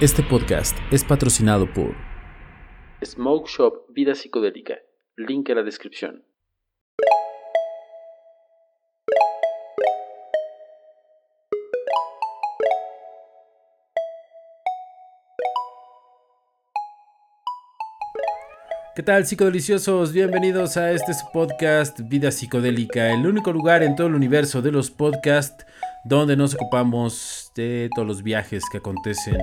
Este podcast es patrocinado por Smoke Shop Vida Psicodélica. Link en la descripción. ¿Qué tal psicodeliciosos? Bienvenidos a este podcast Vida Psicodélica, el único lugar en todo el universo de los podcasts donde nos ocupamos de todos los viajes que acontecen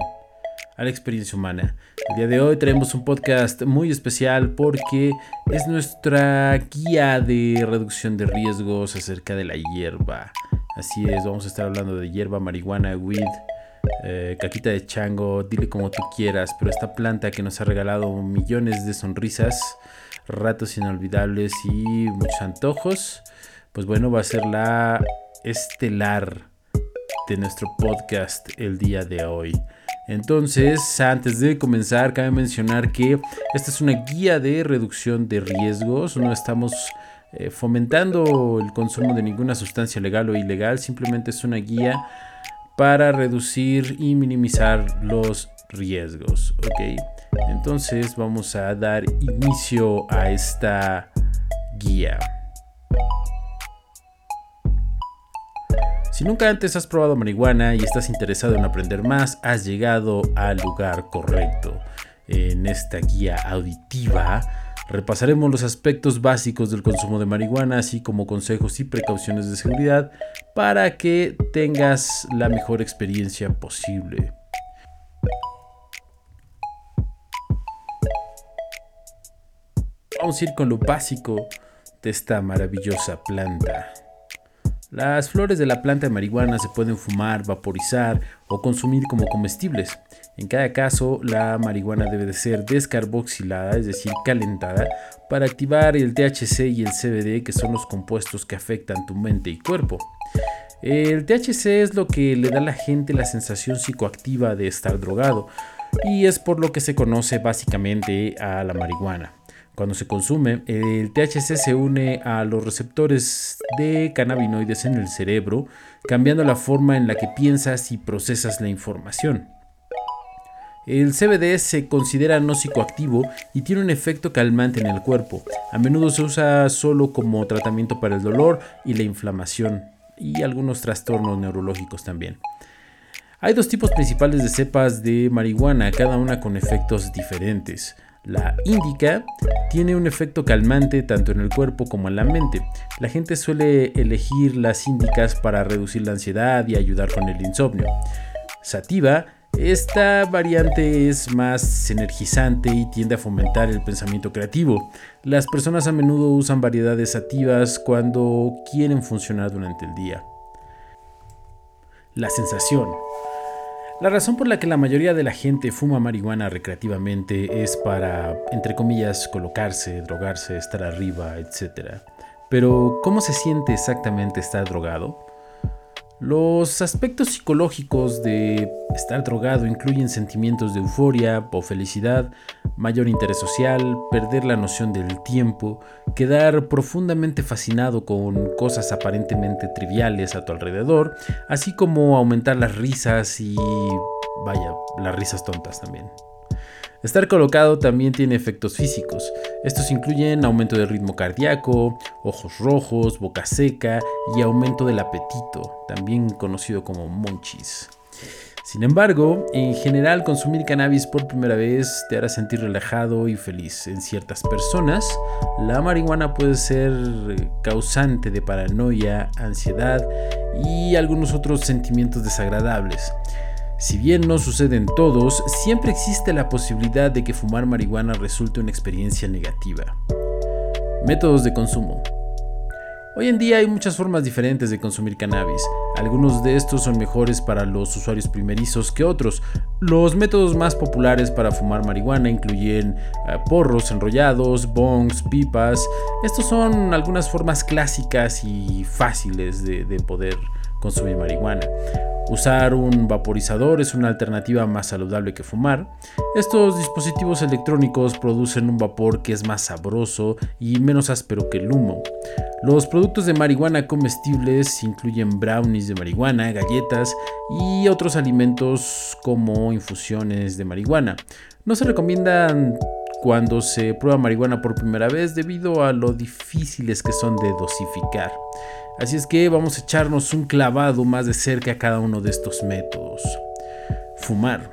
a la experiencia humana. El día de hoy traemos un podcast muy especial porque es nuestra guía de reducción de riesgos acerca de la hierba. Así es, vamos a estar hablando de hierba, marihuana, weed, eh, caquita de chango, dile como tú quieras, pero esta planta que nos ha regalado millones de sonrisas, ratos inolvidables y muchos antojos, pues bueno, va a ser la estelar de nuestro podcast el día de hoy. Entonces, antes de comenzar, cabe mencionar que esta es una guía de reducción de riesgos. No estamos eh, fomentando el consumo de ninguna sustancia legal o ilegal, simplemente es una guía para reducir y minimizar los riesgos. Ok, entonces vamos a dar inicio a esta guía. Si nunca antes has probado marihuana y estás interesado en aprender más, has llegado al lugar correcto. En esta guía auditiva repasaremos los aspectos básicos del consumo de marihuana, así como consejos y precauciones de seguridad para que tengas la mejor experiencia posible. Vamos a ir con lo básico de esta maravillosa planta. Las flores de la planta de marihuana se pueden fumar, vaporizar o consumir como comestibles. En cada caso, la marihuana debe de ser descarboxilada, es decir, calentada, para activar el THC y el CBD, que son los compuestos que afectan tu mente y cuerpo. El THC es lo que le da a la gente la sensación psicoactiva de estar drogado, y es por lo que se conoce básicamente a la marihuana. Cuando se consume, el THC se une a los receptores de cannabinoides en el cerebro, cambiando la forma en la que piensas y procesas la información. El CBD se considera no psicoactivo y tiene un efecto calmante en el cuerpo. A menudo se usa solo como tratamiento para el dolor y la inflamación y algunos trastornos neurológicos también. Hay dos tipos principales de cepas de marihuana, cada una con efectos diferentes. La índica tiene un efecto calmante tanto en el cuerpo como en la mente. La gente suele elegir las índicas para reducir la ansiedad y ayudar con el insomnio. Sativa, esta variante es más energizante y tiende a fomentar el pensamiento creativo. Las personas a menudo usan variedades sativas cuando quieren funcionar durante el día. La sensación. La razón por la que la mayoría de la gente fuma marihuana recreativamente es para, entre comillas, colocarse, drogarse, estar arriba, etc. Pero, ¿cómo se siente exactamente estar drogado? Los aspectos psicológicos de estar drogado incluyen sentimientos de euforia o felicidad, mayor interés social, perder la noción del tiempo, quedar profundamente fascinado con cosas aparentemente triviales a tu alrededor, así como aumentar las risas y, vaya, las risas tontas también. Estar colocado también tiene efectos físicos. Estos incluyen aumento del ritmo cardíaco, ojos rojos, boca seca y aumento del apetito, también conocido como monchis. Sin embargo, en general consumir cannabis por primera vez te hará sentir relajado y feliz. En ciertas personas, la marihuana puede ser causante de paranoia, ansiedad y algunos otros sentimientos desagradables. Si bien no sucede en todos, siempre existe la posibilidad de que fumar marihuana resulte una experiencia negativa. Métodos de consumo. Hoy en día hay muchas formas diferentes de consumir cannabis. Algunos de estos son mejores para los usuarios primerizos que otros. Los métodos más populares para fumar marihuana incluyen eh, porros enrollados, bongs, pipas. Estos son algunas formas clásicas y fáciles de, de poder consumir marihuana. Usar un vaporizador es una alternativa más saludable que fumar. Estos dispositivos electrónicos producen un vapor que es más sabroso y menos áspero que el humo. Los productos de marihuana comestibles incluyen brownies de marihuana, galletas y otros alimentos como infusiones de marihuana. No se recomiendan cuando se prueba marihuana por primera vez debido a lo difíciles que son de dosificar. Así es que vamos a echarnos un clavado más de cerca a cada uno de estos métodos. Fumar.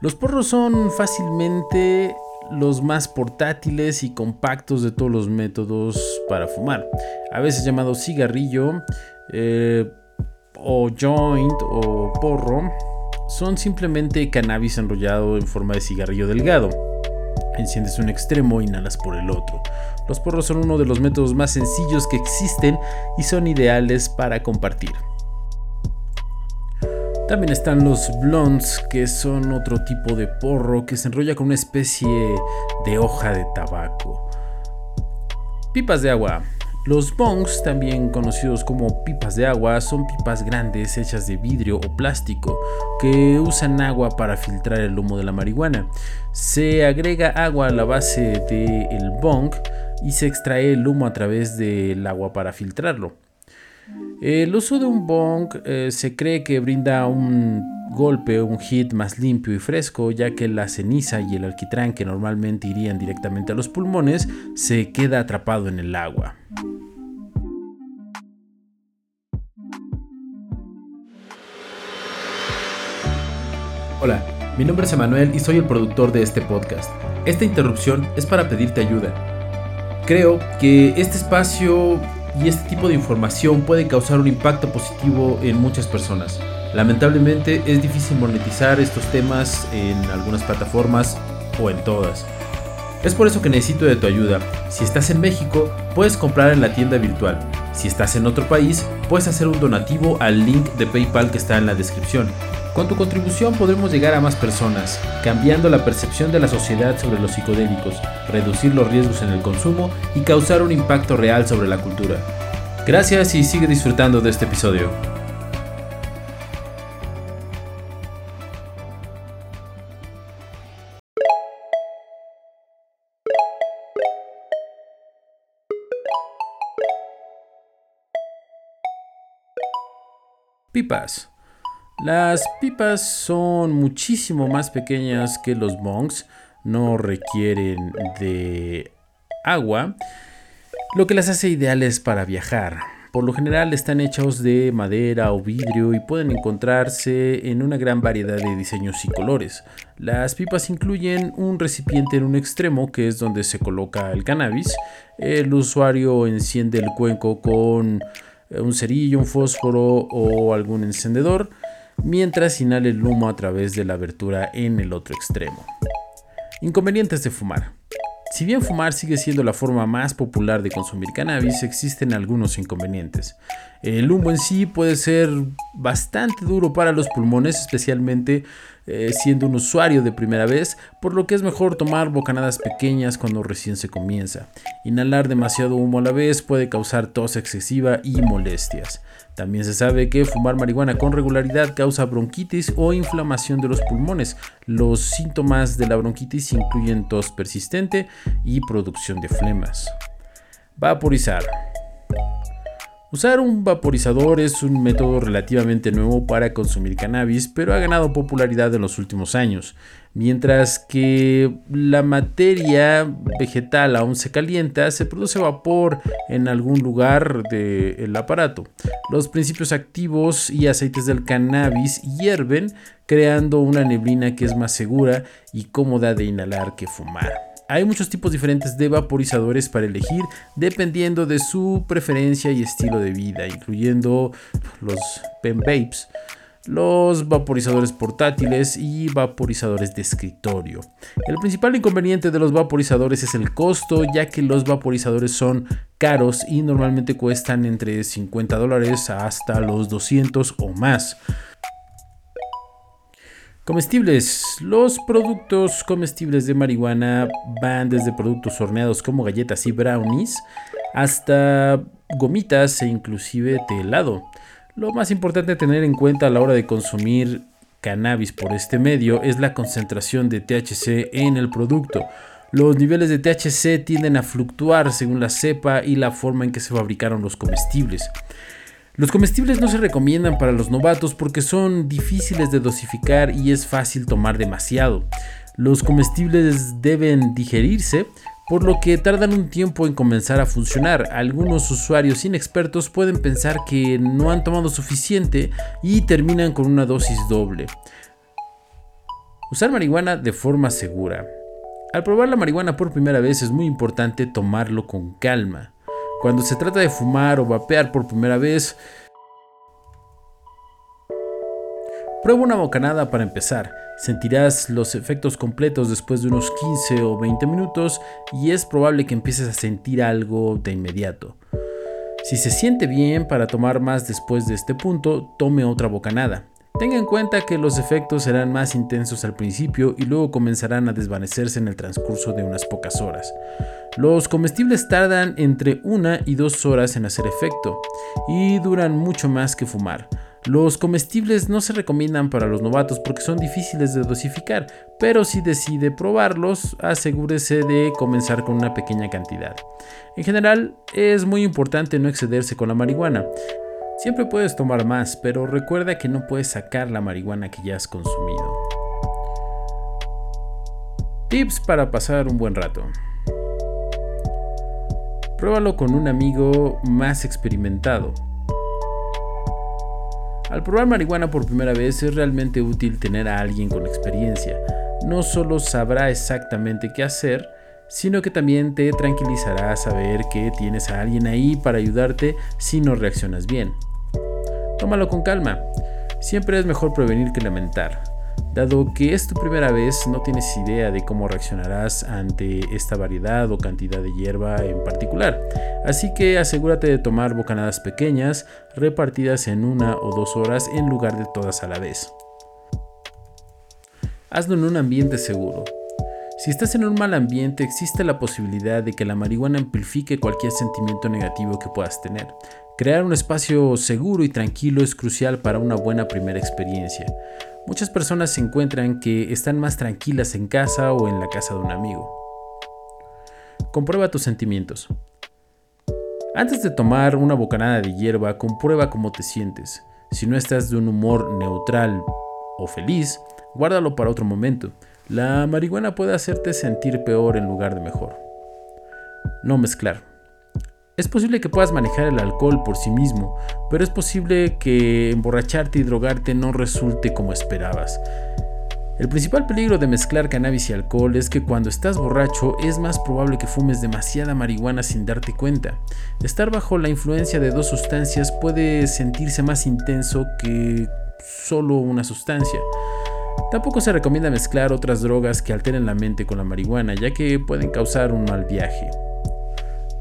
Los porros son fácilmente los más portátiles y compactos de todos los métodos para fumar. A veces llamado cigarrillo eh, o joint o porro son simplemente cannabis enrollado en forma de cigarrillo delgado. Enciendes un extremo e inhalas por el otro. Los porros son uno de los métodos más sencillos que existen y son ideales para compartir. También están los blondes, que son otro tipo de porro que se enrolla con una especie de hoja de tabaco. Pipas de agua. Los bongs, también conocidos como pipas de agua, son pipas grandes hechas de vidrio o plástico que usan agua para filtrar el humo de la marihuana. Se agrega agua a la base del bong y se extrae el humo a través del agua para filtrarlo. El uso de un bong eh, se cree que brinda un golpe, un hit más limpio y fresco, ya que la ceniza y el alquitrán que normalmente irían directamente a los pulmones se queda atrapado en el agua. Hola, mi nombre es Emanuel y soy el productor de este podcast. Esta interrupción es para pedirte ayuda. Creo que este espacio y este tipo de información puede causar un impacto positivo en muchas personas. Lamentablemente es difícil monetizar estos temas en algunas plataformas o en todas. Es por eso que necesito de tu ayuda. Si estás en México, puedes comprar en la tienda virtual. Si estás en otro país, puedes hacer un donativo al link de PayPal que está en la descripción. Con tu contribución podremos llegar a más personas, cambiando la percepción de la sociedad sobre los psicodélicos, reducir los riesgos en el consumo y causar un impacto real sobre la cultura. Gracias y sigue disfrutando de este episodio. Pipas. Las pipas son muchísimo más pequeñas que los bongs, no requieren de agua, lo que las hace ideales para viajar. Por lo general están hechos de madera o vidrio y pueden encontrarse en una gran variedad de diseños y colores. Las pipas incluyen un recipiente en un extremo que es donde se coloca el cannabis. El usuario enciende el cuenco con un cerillo, un fósforo o algún encendedor mientras inhala el humo a través de la abertura en el otro extremo. Inconvenientes de fumar. Si bien fumar sigue siendo la forma más popular de consumir cannabis, existen algunos inconvenientes. El humo en sí puede ser bastante duro para los pulmones, especialmente eh, siendo un usuario de primera vez, por lo que es mejor tomar bocanadas pequeñas cuando recién se comienza. Inhalar demasiado humo a la vez puede causar tos excesiva y molestias. También se sabe que fumar marihuana con regularidad causa bronquitis o inflamación de los pulmones. Los síntomas de la bronquitis incluyen tos persistente y producción de flemas. Vaporizar. Usar un vaporizador es un método relativamente nuevo para consumir cannabis, pero ha ganado popularidad en los últimos años. Mientras que la materia vegetal aún se calienta, se produce vapor en algún lugar del aparato. Los principios activos y aceites del cannabis hierven, creando una neblina que es más segura y cómoda de inhalar que fumar. Hay muchos tipos diferentes de vaporizadores para elegir dependiendo de su preferencia y estilo de vida, incluyendo los pen vapes, los vaporizadores portátiles y vaporizadores de escritorio. El principal inconveniente de los vaporizadores es el costo, ya que los vaporizadores son caros y normalmente cuestan entre 50 dólares hasta los 200 o más. Comestibles. Los productos comestibles de marihuana van desde productos horneados como galletas y brownies hasta gomitas e inclusive de helado. Lo más importante a tener en cuenta a la hora de consumir cannabis por este medio es la concentración de THC en el producto. Los niveles de THC tienden a fluctuar según la cepa y la forma en que se fabricaron los comestibles. Los comestibles no se recomiendan para los novatos porque son difíciles de dosificar y es fácil tomar demasiado. Los comestibles deben digerirse, por lo que tardan un tiempo en comenzar a funcionar. Algunos usuarios inexpertos pueden pensar que no han tomado suficiente y terminan con una dosis doble. Usar marihuana de forma segura. Al probar la marihuana por primera vez es muy importante tomarlo con calma. Cuando se trata de fumar o vapear por primera vez, prueba una bocanada para empezar. Sentirás los efectos completos después de unos 15 o 20 minutos y es probable que empieces a sentir algo de inmediato. Si se siente bien para tomar más después de este punto, tome otra bocanada. Tenga en cuenta que los efectos serán más intensos al principio y luego comenzarán a desvanecerse en el transcurso de unas pocas horas. Los comestibles tardan entre una y dos horas en hacer efecto y duran mucho más que fumar. Los comestibles no se recomiendan para los novatos porque son difíciles de dosificar, pero si decide probarlos, asegúrese de comenzar con una pequeña cantidad. En general, es muy importante no excederse con la marihuana. Siempre puedes tomar más, pero recuerda que no puedes sacar la marihuana que ya has consumido. Tips para pasar un buen rato. Pruébalo con un amigo más experimentado. Al probar marihuana por primera vez es realmente útil tener a alguien con experiencia. No solo sabrá exactamente qué hacer, sino que también te tranquilizará saber que tienes a alguien ahí para ayudarte si no reaccionas bien. Tómalo con calma. Siempre es mejor prevenir que lamentar. Dado que es tu primera vez, no tienes idea de cómo reaccionarás ante esta variedad o cantidad de hierba en particular. Así que asegúrate de tomar bocanadas pequeñas, repartidas en una o dos horas en lugar de todas a la vez. Hazlo en un ambiente seguro. Si estás en un mal ambiente, existe la posibilidad de que la marihuana amplifique cualquier sentimiento negativo que puedas tener. Crear un espacio seguro y tranquilo es crucial para una buena primera experiencia. Muchas personas se encuentran que están más tranquilas en casa o en la casa de un amigo. Comprueba tus sentimientos. Antes de tomar una bocanada de hierba, comprueba cómo te sientes. Si no estás de un humor neutral o feliz, guárdalo para otro momento. La marihuana puede hacerte sentir peor en lugar de mejor. No mezclar. Es posible que puedas manejar el alcohol por sí mismo, pero es posible que emborracharte y drogarte no resulte como esperabas. El principal peligro de mezclar cannabis y alcohol es que cuando estás borracho es más probable que fumes demasiada marihuana sin darte cuenta. Estar bajo la influencia de dos sustancias puede sentirse más intenso que solo una sustancia. Tampoco se recomienda mezclar otras drogas que alteren la mente con la marihuana, ya que pueden causar un mal viaje.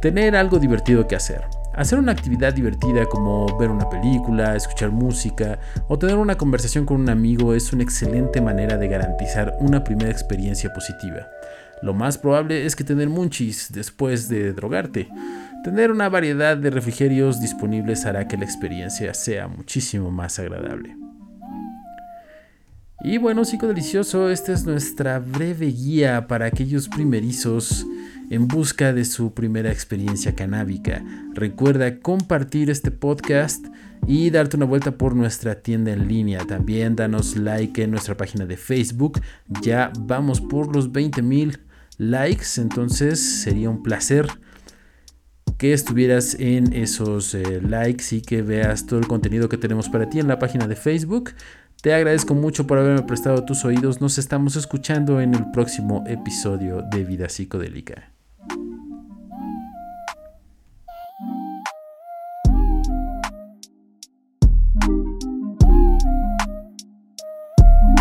Tener algo divertido que hacer. Hacer una actividad divertida como ver una película, escuchar música o tener una conversación con un amigo es una excelente manera de garantizar una primera experiencia positiva. Lo más probable es que tener munchies después de drogarte. Tener una variedad de refrigerios disponibles hará que la experiencia sea muchísimo más agradable. Y bueno, psico delicioso, esta es nuestra breve guía para aquellos primerizos en busca de su primera experiencia canábica. Recuerda compartir este podcast y darte una vuelta por nuestra tienda en línea. También danos like en nuestra página de Facebook. Ya vamos por los 20 mil likes, entonces sería un placer que estuvieras en esos eh, likes y que veas todo el contenido que tenemos para ti en la página de Facebook. Te agradezco mucho por haberme prestado tus oídos. Nos estamos escuchando en el próximo episodio de Vida Psicodélica.